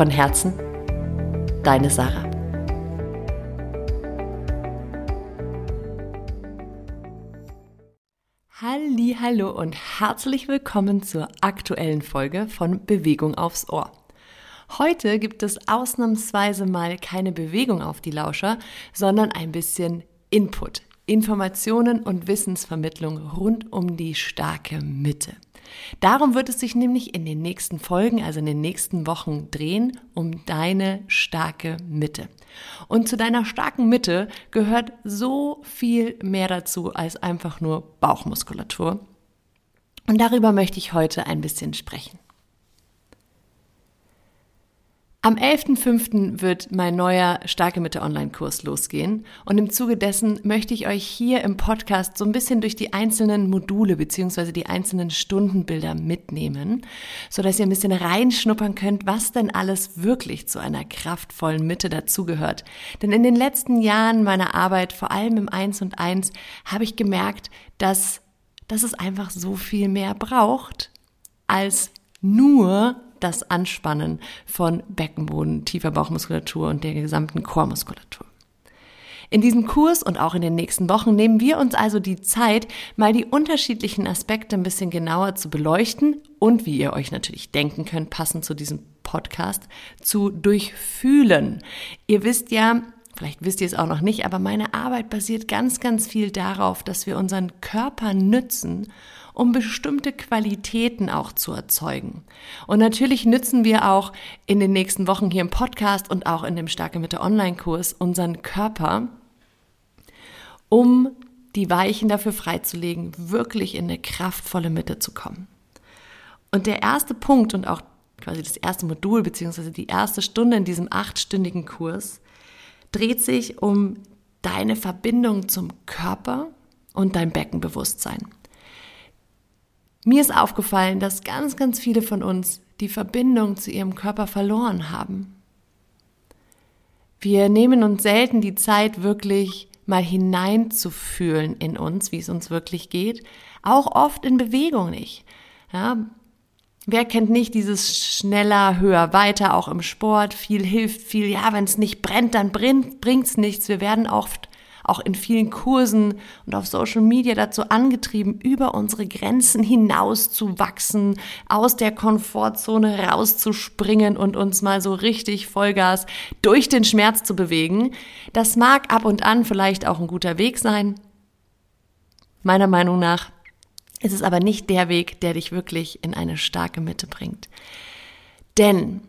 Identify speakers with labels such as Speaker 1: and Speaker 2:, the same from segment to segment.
Speaker 1: Von Herzen, deine Sarah. Hallo und herzlich willkommen zur aktuellen Folge von Bewegung aufs Ohr. Heute gibt es ausnahmsweise mal keine Bewegung auf die Lauscher, sondern ein bisschen Input, Informationen und Wissensvermittlung rund um die starke Mitte. Darum wird es sich nämlich in den nächsten Folgen, also in den nächsten Wochen drehen, um deine starke Mitte. Und zu deiner starken Mitte gehört so viel mehr dazu als einfach nur Bauchmuskulatur. Und darüber möchte ich heute ein bisschen sprechen. Am 11.05. wird mein neuer Starke Mitte Online-Kurs losgehen und im Zuge dessen möchte ich euch hier im Podcast so ein bisschen durch die einzelnen Module beziehungsweise die einzelnen Stundenbilder mitnehmen, so dass ihr ein bisschen reinschnuppern könnt, was denn alles wirklich zu einer kraftvollen Mitte dazugehört. Denn in den letzten Jahren meiner Arbeit, vor allem im Eins und Eins, habe ich gemerkt, dass, dass es einfach so viel mehr braucht als nur das Anspannen von Beckenboden, tiefer Bauchmuskulatur und der gesamten Chormuskulatur. In diesem Kurs und auch in den nächsten Wochen nehmen wir uns also die Zeit, mal die unterschiedlichen Aspekte ein bisschen genauer zu beleuchten und, wie ihr euch natürlich denken könnt, passend zu diesem Podcast, zu durchfühlen. Ihr wisst ja, vielleicht wisst ihr es auch noch nicht, aber meine Arbeit basiert ganz, ganz viel darauf, dass wir unseren Körper nützen um bestimmte Qualitäten auch zu erzeugen. Und natürlich nützen wir auch in den nächsten Wochen hier im Podcast und auch in dem Starke Mitte Online-Kurs unseren Körper, um die Weichen dafür freizulegen, wirklich in eine kraftvolle Mitte zu kommen. Und der erste Punkt und auch quasi das erste Modul beziehungsweise die erste Stunde in diesem achtstündigen Kurs dreht sich um deine Verbindung zum Körper und dein Beckenbewusstsein. Mir ist aufgefallen, dass ganz, ganz viele von uns die Verbindung zu ihrem Körper verloren haben. Wir nehmen uns selten die Zeit, wirklich mal hineinzufühlen in uns, wie es uns wirklich geht. Auch oft in Bewegung nicht. Ja, wer kennt nicht dieses schneller, höher, weiter, auch im Sport? Viel hilft viel. Ja, wenn es nicht brennt, dann bringt es nichts. Wir werden oft auch in vielen Kursen und auf Social Media dazu angetrieben, über unsere Grenzen hinaus zu wachsen, aus der Komfortzone rauszuspringen und uns mal so richtig Vollgas durch den Schmerz zu bewegen. Das mag ab und an vielleicht auch ein guter Weg sein. Meiner Meinung nach ist es aber nicht der Weg, der dich wirklich in eine starke Mitte bringt. Denn,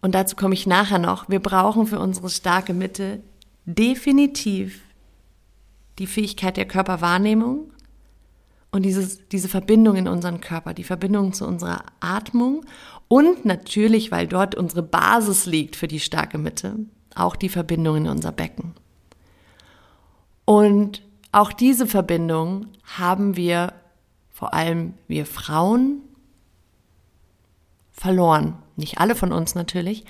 Speaker 1: und dazu komme ich nachher noch, wir brauchen für unsere starke Mitte definitiv die Fähigkeit der Körperwahrnehmung und dieses, diese Verbindung in unseren Körper, die Verbindung zu unserer Atmung und natürlich, weil dort unsere Basis liegt für die starke Mitte, auch die Verbindung in unser Becken. Und auch diese Verbindung haben wir, vor allem wir Frauen, verloren. Nicht alle von uns natürlich,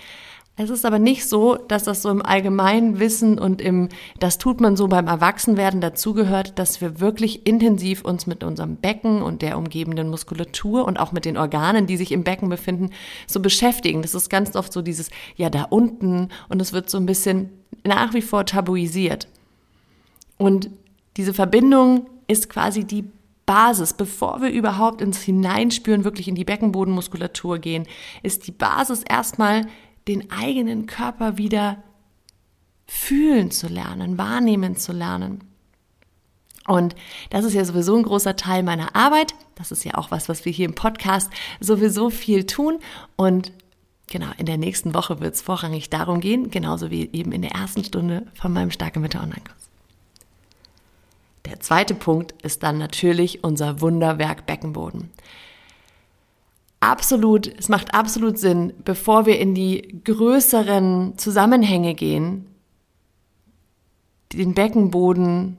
Speaker 1: es ist aber nicht so, dass das so im allgemeinen Wissen und im, das tut man so beim Erwachsenwerden dazugehört, dass wir wirklich intensiv uns mit unserem Becken und der umgebenden Muskulatur und auch mit den Organen, die sich im Becken befinden, so beschäftigen. Das ist ganz oft so dieses, ja, da unten und es wird so ein bisschen nach wie vor tabuisiert. Und diese Verbindung ist quasi die Basis, bevor wir überhaupt ins Hineinspüren, wirklich in die Beckenbodenmuskulatur gehen, ist die Basis erstmal den eigenen Körper wieder fühlen zu lernen, wahrnehmen zu lernen. Und das ist ja sowieso ein großer Teil meiner Arbeit. Das ist ja auch was, was wir hier im Podcast sowieso viel tun. Und genau, in der nächsten Woche wird es vorrangig darum gehen, genauso wie eben in der ersten Stunde von meinem Starke Mitte Online-Kurs. Der zweite Punkt ist dann natürlich unser Wunderwerk Beckenboden. absolut, es macht absolut Sinn, bevor wir in die größeren Zusammenhänge gehen, den Beckenboden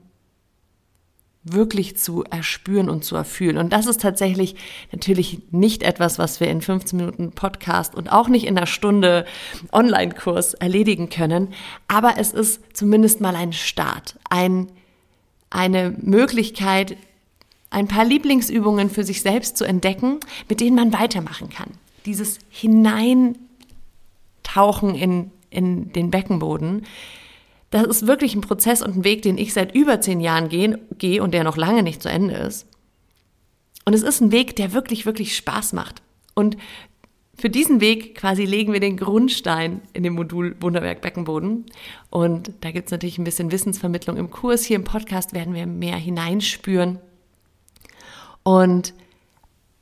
Speaker 1: wirklich zu erspüren und zu erfühlen. Und das ist tatsächlich natürlich nicht etwas, was wir in 15 Minuten Podcast und auch nicht in einer Stunde Online-Kurs erledigen können. Aber es ist zumindest mal ein Start, ein, eine Möglichkeit, ein paar Lieblingsübungen für sich selbst zu entdecken, mit denen man weitermachen kann. Dieses Hineintauchen in, in den Beckenboden, das ist wirklich ein Prozess und ein Weg, den ich seit über zehn Jahren gehe, gehe und der noch lange nicht zu Ende ist. Und es ist ein Weg, der wirklich, wirklich Spaß macht. Und für diesen Weg quasi legen wir den Grundstein in dem Modul Wunderwerk Beckenboden. Und da gibt es natürlich ein bisschen Wissensvermittlung im Kurs. Hier im Podcast werden wir mehr hineinspüren. Und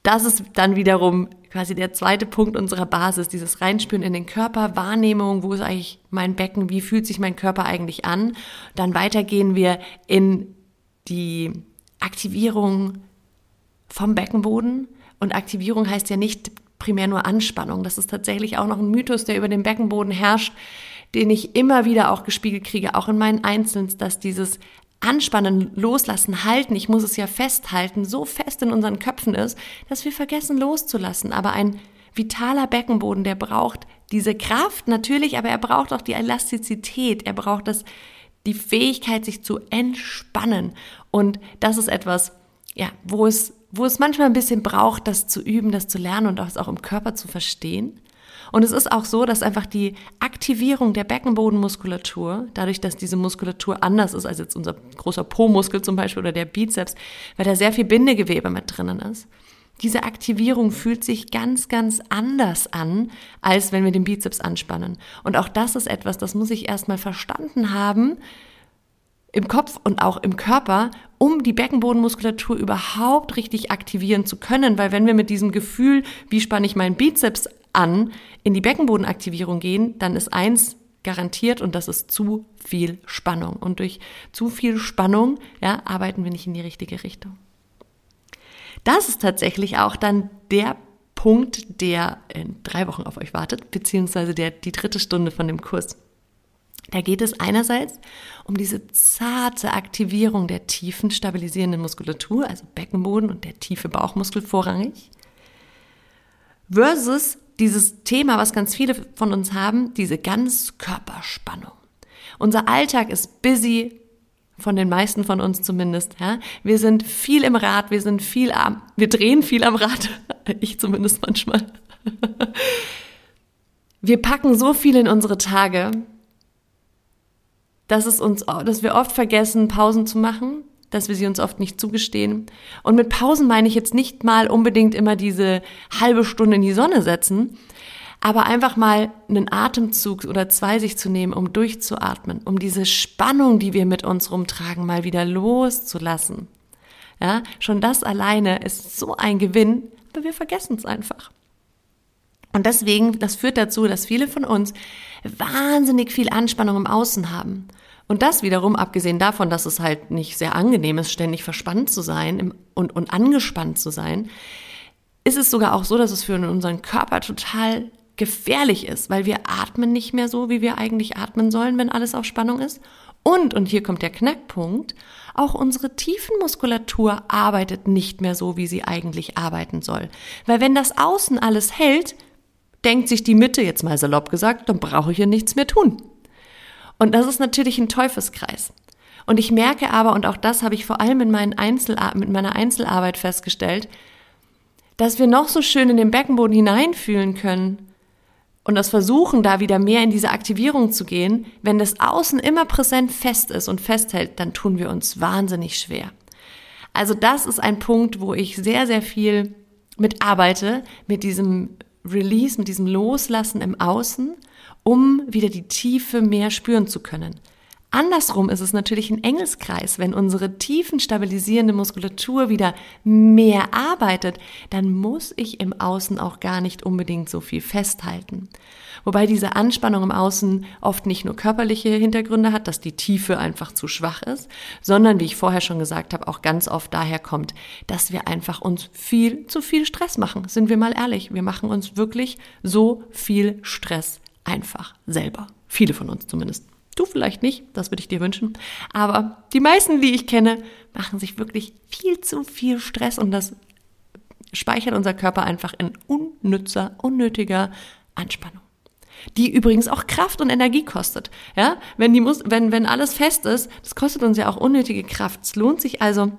Speaker 1: das ist dann wiederum quasi der zweite Punkt unserer Basis, dieses Reinspüren in den Körper, Wahrnehmung, wo ist eigentlich mein Becken, wie fühlt sich mein Körper eigentlich an. Dann weiter gehen wir in die Aktivierung vom Beckenboden. Und Aktivierung heißt ja nicht primär nur Anspannung. Das ist tatsächlich auch noch ein Mythos, der über den Beckenboden herrscht, den ich immer wieder auch gespiegelt kriege, auch in meinen Einzelnen, dass dieses Anspannen, Loslassen, Halten, ich muss es ja festhalten, so fest in unseren Köpfen ist, dass wir vergessen loszulassen. Aber ein vitaler Beckenboden, der braucht diese Kraft natürlich, aber er braucht auch die Elastizität, er braucht das, die Fähigkeit, sich zu entspannen. Und das ist etwas, ja, wo es, wo es manchmal ein bisschen braucht, das zu üben, das zu lernen und das auch im Körper zu verstehen. Und es ist auch so, dass einfach die Aktivierung der Beckenbodenmuskulatur, dadurch, dass diese Muskulatur anders ist als jetzt unser großer Po-Muskel zum Beispiel oder der Bizeps, weil da sehr viel Bindegewebe mit drinnen ist, diese Aktivierung fühlt sich ganz, ganz anders an, als wenn wir den Bizeps anspannen. Und auch das ist etwas, das muss ich erstmal verstanden haben, im Kopf und auch im Körper, um die Beckenbodenmuskulatur überhaupt richtig aktivieren zu können. Weil wenn wir mit diesem Gefühl, wie spanne ich meinen Bizeps an, in die Beckenbodenaktivierung gehen, dann ist eins garantiert und das ist zu viel Spannung. Und durch zu viel Spannung ja, arbeiten wir nicht in die richtige Richtung. Das ist tatsächlich auch dann der Punkt, der in drei Wochen auf euch wartet, beziehungsweise der, die dritte Stunde von dem Kurs. Da geht es einerseits um diese zarte Aktivierung der tiefen stabilisierenden Muskulatur, also Beckenboden und der tiefe Bauchmuskel vorrangig, versus dieses Thema, was ganz viele von uns haben, diese Ganzkörperspannung. Unser Alltag ist busy, von den meisten von uns zumindest. Ja? Wir sind viel im Rad, wir sind viel am, wir drehen viel am Rad, ich zumindest manchmal. Wir packen so viel in unsere Tage, dass es uns, dass wir oft vergessen, Pausen zu machen, dass wir sie uns oft nicht zugestehen. Und mit Pausen meine ich jetzt nicht mal unbedingt immer diese halbe Stunde in die Sonne setzen, aber einfach mal einen Atemzug oder zwei sich zu nehmen, um durchzuatmen, um diese Spannung, die wir mit uns rumtragen, mal wieder loszulassen. Ja, schon das alleine ist so ein Gewinn, aber wir vergessen es einfach. Und deswegen, das führt dazu, dass viele von uns wahnsinnig viel Anspannung im Außen haben. Und das wiederum, abgesehen davon, dass es halt nicht sehr angenehm ist, ständig verspannt zu sein und, und angespannt zu sein, ist es sogar auch so, dass es für unseren Körper total gefährlich ist, weil wir atmen nicht mehr so, wie wir eigentlich atmen sollen, wenn alles auf Spannung ist. Und, und hier kommt der Knackpunkt, auch unsere Tiefenmuskulatur arbeitet nicht mehr so, wie sie eigentlich arbeiten soll. Weil wenn das Außen alles hält, denkt sich die Mitte, jetzt mal salopp gesagt, dann brauche ich ja nichts mehr tun. Und das ist natürlich ein Teufelskreis. Und ich merke aber, und auch das habe ich vor allem in meinen Einzelar mit meiner Einzelarbeit festgestellt, dass wir noch so schön in den Beckenboden hineinfühlen können und das versuchen, da wieder mehr in diese Aktivierung zu gehen, wenn das Außen immer präsent fest ist und festhält, dann tun wir uns wahnsinnig schwer. Also das ist ein Punkt, wo ich sehr, sehr viel mit arbeite, mit diesem Release, mit diesem Loslassen im Außen um wieder die Tiefe mehr spüren zu können. Andersrum ist es natürlich ein Engelskreis. Wenn unsere tiefen stabilisierende Muskulatur wieder mehr arbeitet, dann muss ich im Außen auch gar nicht unbedingt so viel festhalten. Wobei diese Anspannung im Außen oft nicht nur körperliche Hintergründe hat, dass die Tiefe einfach zu schwach ist, sondern, wie ich vorher schon gesagt habe, auch ganz oft daher kommt, dass wir einfach uns viel zu viel Stress machen. Sind wir mal ehrlich, wir machen uns wirklich so viel Stress einfach selber. Viele von uns zumindest. Du vielleicht nicht, das würde ich dir wünschen. Aber die meisten, die ich kenne, machen sich wirklich viel zu viel Stress und das speichert unser Körper einfach in unnützer, unnötiger Anspannung. Die übrigens auch Kraft und Energie kostet. Ja, wenn die muss, wenn, wenn alles fest ist, das kostet uns ja auch unnötige Kraft. Es lohnt sich also,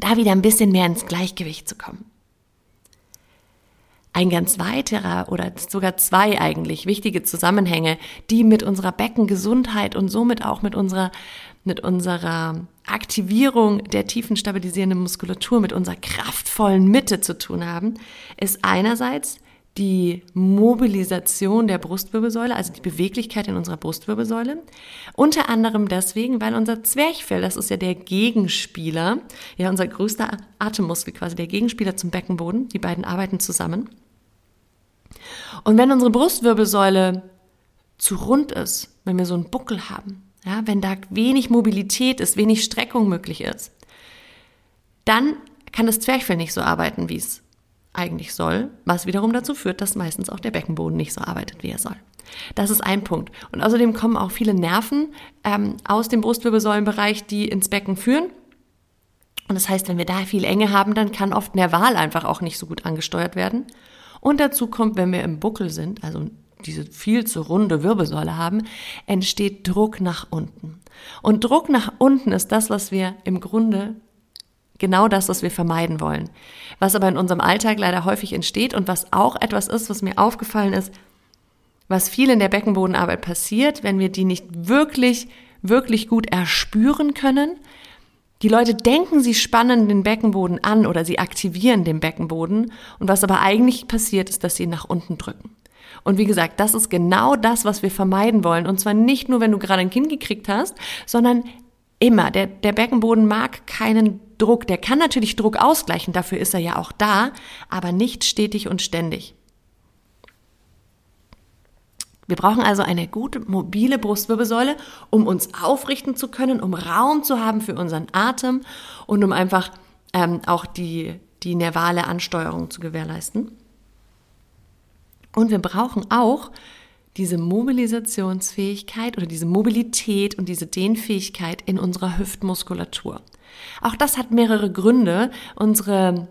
Speaker 1: da wieder ein bisschen mehr ins Gleichgewicht zu kommen. Ein ganz weiterer oder sogar zwei eigentlich wichtige Zusammenhänge, die mit unserer Beckengesundheit und somit auch mit unserer, mit unserer Aktivierung der tiefen stabilisierenden Muskulatur, mit unserer kraftvollen Mitte zu tun haben, ist einerseits die Mobilisation der Brustwirbelsäule, also die Beweglichkeit in unserer Brustwirbelsäule. Unter anderem deswegen, weil unser Zwerchfell, das ist ja der Gegenspieler, ja unser größter Atemmuskel quasi, der Gegenspieler zum Beckenboden, die beiden arbeiten zusammen. Und wenn unsere Brustwirbelsäule zu rund ist, wenn wir so einen Buckel haben, ja, wenn da wenig Mobilität ist, wenig Streckung möglich ist, dann kann das Zwerchfell nicht so arbeiten, wie es eigentlich soll, was wiederum dazu führt, dass meistens auch der Beckenboden nicht so arbeitet, wie er soll. Das ist ein Punkt. Und außerdem kommen auch viele Nerven ähm, aus dem Brustwirbelsäulenbereich, die ins Becken führen. Und das heißt, wenn wir da viel Enge haben, dann kann oft Nerval einfach auch nicht so gut angesteuert werden. Und dazu kommt, wenn wir im Buckel sind, also diese viel zu runde Wirbelsäule haben, entsteht Druck nach unten. Und Druck nach unten ist das, was wir im Grunde genau das, was wir vermeiden wollen. Was aber in unserem Alltag leider häufig entsteht und was auch etwas ist, was mir aufgefallen ist, was viel in der Beckenbodenarbeit passiert, wenn wir die nicht wirklich, wirklich gut erspüren können, die Leute denken, sie spannen den Beckenboden an oder sie aktivieren den Beckenboden und was aber eigentlich passiert ist, dass sie ihn nach unten drücken. Und wie gesagt, das ist genau das, was wir vermeiden wollen. Und zwar nicht nur, wenn du gerade ein Kind gekriegt hast, sondern immer. Der, der Beckenboden mag keinen Druck. Der kann natürlich Druck ausgleichen, dafür ist er ja auch da, aber nicht stetig und ständig. Wir brauchen also eine gute mobile Brustwirbelsäule, um uns aufrichten zu können, um Raum zu haben für unseren Atem und um einfach ähm, auch die, die nervale Ansteuerung zu gewährleisten. Und wir brauchen auch diese Mobilisationsfähigkeit oder diese Mobilität und diese Dehnfähigkeit in unserer Hüftmuskulatur. Auch das hat mehrere Gründe. Unsere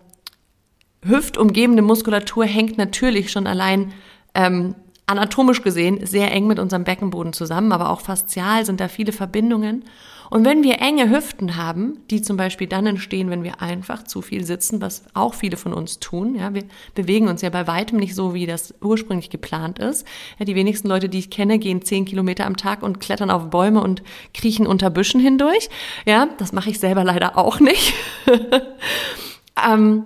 Speaker 1: hüftumgebende Muskulatur hängt natürlich schon allein ähm, anatomisch gesehen sehr eng mit unserem Beckenboden zusammen, aber auch faszial sind da viele Verbindungen. Und wenn wir enge Hüften haben, die zum Beispiel dann entstehen, wenn wir einfach zu viel sitzen, was auch viele von uns tun, ja, wir bewegen uns ja bei weitem nicht so, wie das ursprünglich geplant ist. Ja, die wenigsten Leute, die ich kenne, gehen zehn Kilometer am Tag und klettern auf Bäume und kriechen unter Büschen hindurch. Ja, das mache ich selber leider auch nicht. ähm,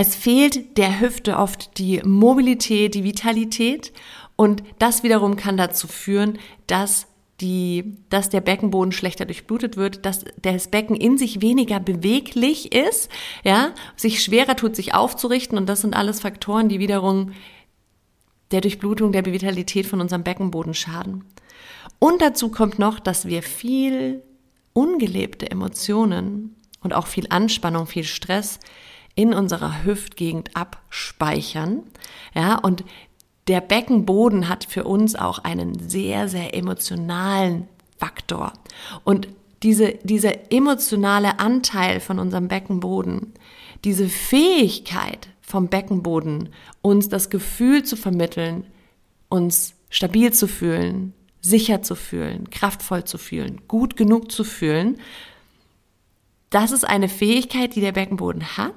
Speaker 1: es fehlt der Hüfte oft die Mobilität, die Vitalität. Und das wiederum kann dazu führen, dass die, dass der Beckenboden schlechter durchblutet wird, dass das Becken in sich weniger beweglich ist, ja, sich schwerer tut, sich aufzurichten. Und das sind alles Faktoren, die wiederum der Durchblutung, der Vitalität von unserem Beckenboden schaden. Und dazu kommt noch, dass wir viel ungelebte Emotionen und auch viel Anspannung, viel Stress in unserer Hüftgegend abspeichern. Ja, und der Beckenboden hat für uns auch einen sehr, sehr emotionalen Faktor. Und diese, dieser emotionale Anteil von unserem Beckenboden, diese Fähigkeit vom Beckenboden, uns das Gefühl zu vermitteln, uns stabil zu fühlen, sicher zu fühlen, kraftvoll zu fühlen, gut genug zu fühlen, das ist eine Fähigkeit, die der Beckenboden hat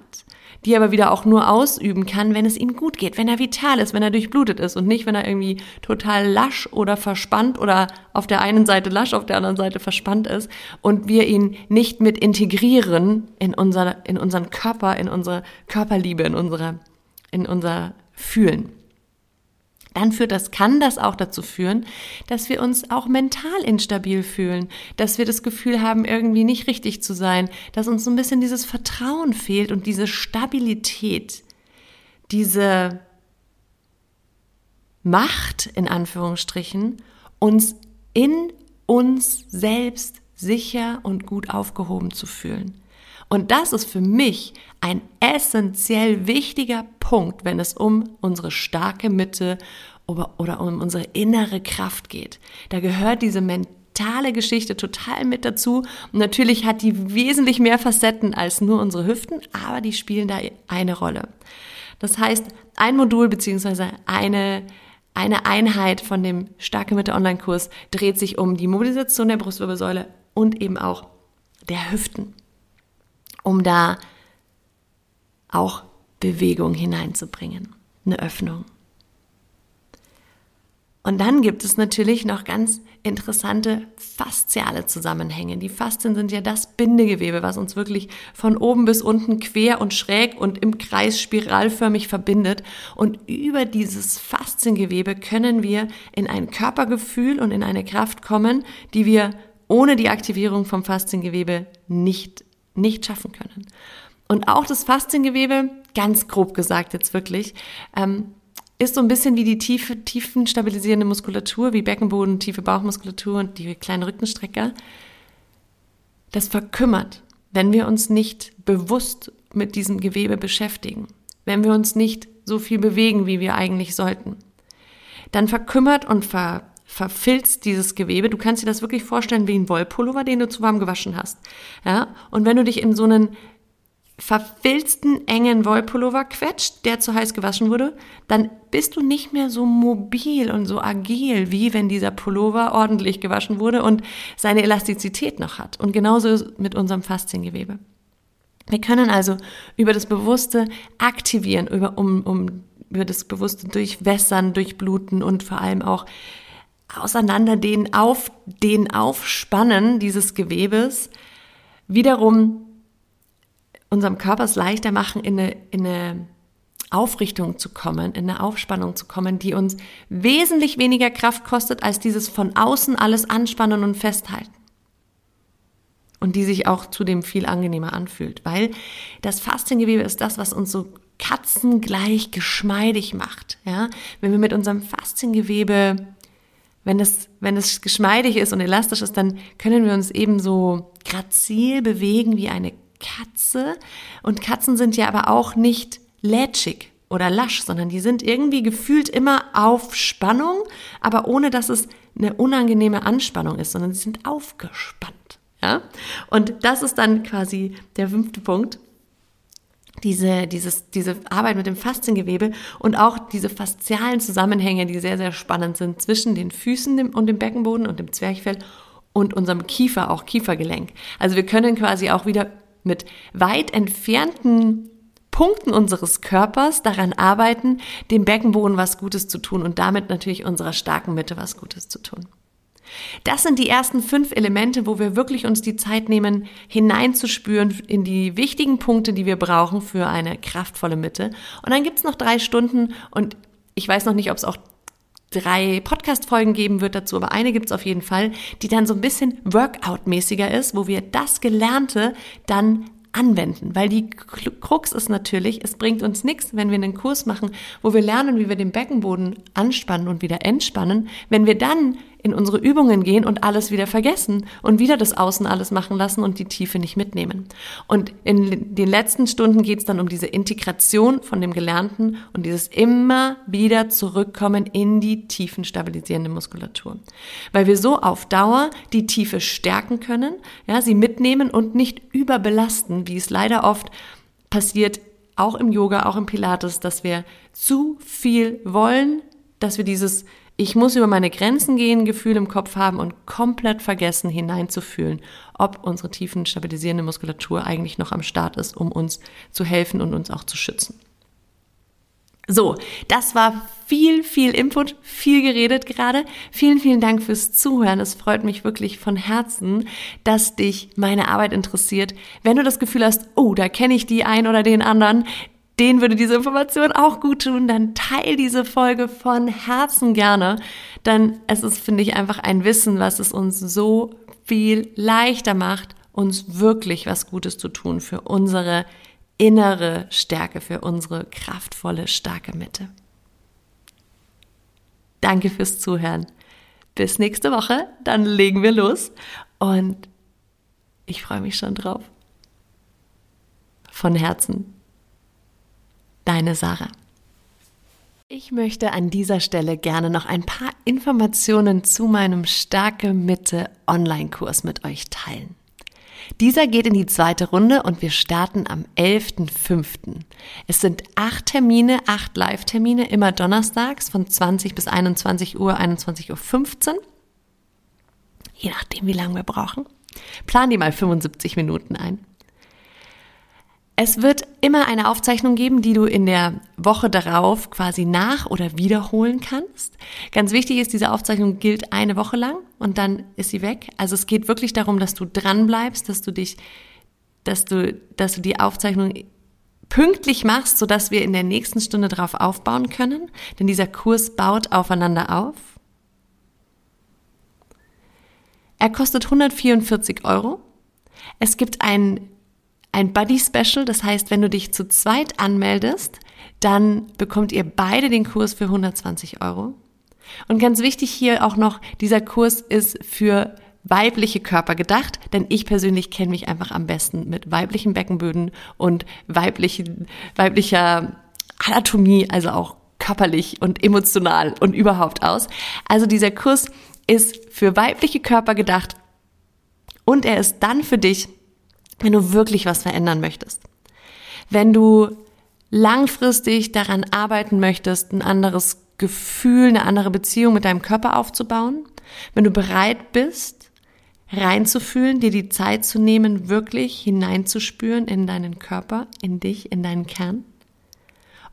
Speaker 1: die aber wieder auch nur ausüben kann, wenn es ihm gut geht, wenn er vital ist, wenn er durchblutet ist und nicht, wenn er irgendwie total lasch oder verspannt oder auf der einen Seite lasch, auf der anderen Seite verspannt ist und wir ihn nicht mit integrieren in unser, in unseren Körper, in unsere Körperliebe, in unsere, in unser Fühlen. Dann führt das, kann das auch dazu führen, dass wir uns auch mental instabil fühlen, dass wir das Gefühl haben, irgendwie nicht richtig zu sein, dass uns so ein bisschen dieses Vertrauen fehlt und diese Stabilität, diese Macht in Anführungsstrichen, uns in uns selbst sicher und gut aufgehoben zu fühlen. Und das ist für mich ein essentiell wichtiger Punkt, wenn es um unsere starke Mitte oder um unsere innere Kraft geht. Da gehört diese mentale Geschichte total mit dazu. Und natürlich hat die wesentlich mehr Facetten als nur unsere Hüften, aber die spielen da eine Rolle. Das heißt, ein Modul beziehungsweise eine eine Einheit von dem Starke Mitte Online-Kurs dreht sich um die Mobilisation der Brustwirbelsäule und eben auch der Hüften um da auch Bewegung hineinzubringen, eine Öffnung. Und dann gibt es natürlich noch ganz interessante fasziale Zusammenhänge. Die Faszien sind ja das Bindegewebe, was uns wirklich von oben bis unten quer und schräg und im Kreis spiralförmig verbindet. Und über dieses Fasziengewebe können wir in ein Körpergefühl und in eine Kraft kommen, die wir ohne die Aktivierung vom Fasziengewebe nicht nicht schaffen können. Und auch das Fasziengewebe, ganz grob gesagt jetzt wirklich, ähm, ist so ein bisschen wie die tiefe, tiefen stabilisierende Muskulatur, wie Beckenboden, tiefe Bauchmuskulatur und die kleinen Rückenstrecker. Das verkümmert, wenn wir uns nicht bewusst mit diesem Gewebe beschäftigen, wenn wir uns nicht so viel bewegen, wie wir eigentlich sollten. Dann verkümmert und ver verfilzt dieses Gewebe. Du kannst dir das wirklich vorstellen wie ein Wollpullover, den du zu warm gewaschen hast. Ja? Und wenn du dich in so einen verfilzten, engen Wollpullover quetscht, der zu heiß gewaschen wurde, dann bist du nicht mehr so mobil und so agil, wie wenn dieser Pullover ordentlich gewaschen wurde und seine Elastizität noch hat. Und genauso mit unserem Fasziengewebe. Wir können also über das bewusste Aktivieren, über, um, um, über das bewusste Durchwässern, Durchbluten und vor allem auch auseinander den auf den Aufspannen dieses Gewebes wiederum unserem Körper es leichter machen, in eine, in eine Aufrichtung zu kommen, in eine Aufspannung zu kommen, die uns wesentlich weniger Kraft kostet, als dieses von außen alles anspannen und festhalten. Und die sich auch zudem viel angenehmer anfühlt, weil das Fasziengewebe ist das, was uns so katzengleich geschmeidig macht. Ja? Wenn wir mit unserem Fasziengewebe wenn es, wenn es geschmeidig ist und elastisch ist, dann können wir uns eben so grazil bewegen wie eine Katze. Und Katzen sind ja aber auch nicht lätschig oder lasch, sondern die sind irgendwie gefühlt immer auf Spannung, aber ohne dass es eine unangenehme Anspannung ist, sondern sie sind aufgespannt. Ja? Und das ist dann quasi der fünfte Punkt diese, dieses, diese Arbeit mit dem Fasziengewebe und auch diese faszialen Zusammenhänge, die sehr, sehr spannend sind zwischen den Füßen und dem Beckenboden und dem Zwerchfell und unserem Kiefer, auch Kiefergelenk. Also wir können quasi auch wieder mit weit entfernten Punkten unseres Körpers daran arbeiten, dem Beckenboden was Gutes zu tun und damit natürlich unserer starken Mitte was Gutes zu tun. Das sind die ersten fünf Elemente, wo wir wirklich uns die Zeit nehmen, hineinzuspüren in die wichtigen Punkte, die wir brauchen für eine kraftvolle Mitte. Und dann gibt's noch drei Stunden und ich weiß noch nicht, ob es auch drei Podcast-Folgen geben wird dazu, aber eine gibt's auf jeden Fall, die dann so ein bisschen Workout-mäßiger ist, wo wir das Gelernte dann anwenden, weil die Krux ist natürlich, es bringt uns nichts, wenn wir einen Kurs machen, wo wir lernen, wie wir den Beckenboden anspannen und wieder entspannen, wenn wir dann in unsere Übungen gehen und alles wieder vergessen und wieder das Außen alles machen lassen und die Tiefe nicht mitnehmen. Und in den letzten Stunden geht es dann um diese Integration von dem Gelernten und dieses immer wieder zurückkommen in die tiefen stabilisierende Muskulatur. Weil wir so auf Dauer die Tiefe stärken können, ja, sie mitnehmen und nicht überbelasten, wie es leider oft passiert, auch im Yoga, auch im Pilates, dass wir zu viel wollen, dass wir dieses ich muss über meine Grenzen gehen, Gefühl im Kopf haben und komplett vergessen hineinzufühlen, ob unsere tiefen stabilisierende Muskulatur eigentlich noch am Start ist, um uns zu helfen und uns auch zu schützen. So, das war viel, viel Input, viel geredet gerade. Vielen, vielen Dank fürs Zuhören. Es freut mich wirklich von Herzen, dass dich meine Arbeit interessiert. Wenn du das Gefühl hast, oh, da kenne ich die ein oder den anderen, denen würde diese Information auch gut tun, dann teil diese Folge von Herzen gerne. Denn es ist, finde ich, einfach ein Wissen, was es uns so viel leichter macht, uns wirklich was Gutes zu tun für unsere innere Stärke, für unsere kraftvolle, starke Mitte. Danke fürs Zuhören. Bis nächste Woche, dann legen wir los und ich freue mich schon drauf. Von Herzen. Deine Sarah. Ich möchte an dieser Stelle gerne noch ein paar Informationen zu meinem Starke Mitte Online-Kurs mit euch teilen. Dieser geht in die zweite Runde und wir starten am 11.05. Es sind acht Termine, acht Live-Termine, immer donnerstags von 20 bis 21 Uhr, 21.15 Uhr. Je nachdem, wie lange wir brauchen. Plan die mal 75 Minuten ein. Es wird immer eine Aufzeichnung geben, die du in der Woche darauf quasi nach- oder wiederholen kannst. Ganz wichtig ist, diese Aufzeichnung gilt eine Woche lang und dann ist sie weg. Also es geht wirklich darum, dass du dran bleibst, dass du dich, dass du, dass du die Aufzeichnung pünktlich machst, sodass wir in der nächsten Stunde darauf aufbauen können. Denn dieser Kurs baut aufeinander auf. Er kostet 144 Euro. Es gibt ein ein Buddy Special. Das heißt, wenn du dich zu zweit anmeldest, dann bekommt ihr beide den Kurs für 120 Euro. Und ganz wichtig hier auch noch, dieser Kurs ist für weibliche Körper gedacht, denn ich persönlich kenne mich einfach am besten mit weiblichen Beckenböden und weiblichen, weiblicher Anatomie, also auch körperlich und emotional und überhaupt aus. Also dieser Kurs ist für weibliche Körper gedacht und er ist dann für dich, wenn du wirklich was verändern möchtest. Wenn du langfristig daran arbeiten möchtest, ein anderes Gefühl, eine andere Beziehung mit deinem Körper aufzubauen, wenn du bereit bist, reinzufühlen, dir die Zeit zu nehmen, wirklich hineinzuspüren in deinen Körper, in dich, in deinen Kern.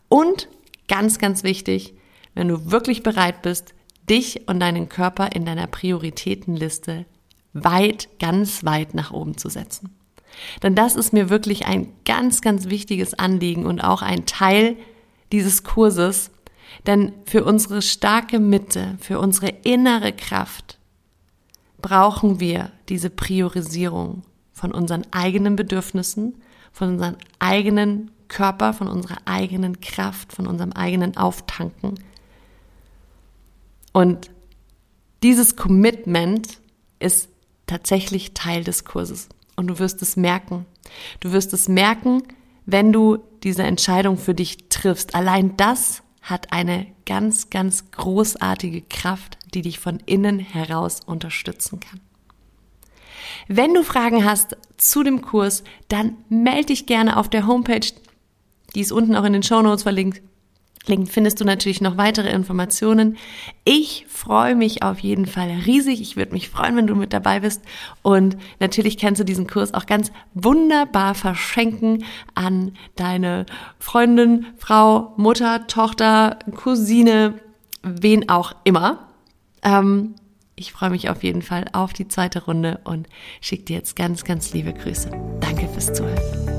Speaker 1: Und ganz, ganz wichtig, wenn du wirklich bereit bist, dich und deinen Körper in deiner Prioritätenliste weit, ganz weit nach oben zu setzen. Denn das ist mir wirklich ein ganz, ganz wichtiges Anliegen und auch ein Teil dieses Kurses. Denn für unsere starke Mitte, für unsere innere Kraft brauchen wir diese Priorisierung von unseren eigenen Bedürfnissen, von unserem eigenen Körper, von unserer eigenen Kraft, von unserem eigenen Auftanken. Und dieses Commitment ist tatsächlich Teil des Kurses und du wirst es merken. Du wirst es merken, wenn du diese Entscheidung für dich triffst. Allein das hat eine ganz, ganz großartige Kraft, die dich von innen heraus unterstützen kann. Wenn du Fragen hast zu dem Kurs, dann melde dich gerne auf der Homepage. Die ist unten auch in den Show Notes verlinkt. Link findest du natürlich noch weitere Informationen. Ich freue mich auf jeden Fall riesig. Ich würde mich freuen, wenn du mit dabei bist. Und natürlich kannst du diesen Kurs auch ganz wunderbar verschenken an deine Freundin, Frau, Mutter, Tochter, Cousine, wen auch immer. Ähm, ich freue mich auf jeden Fall auf die zweite Runde und schicke dir jetzt ganz, ganz liebe Grüße. Danke fürs Zuhören.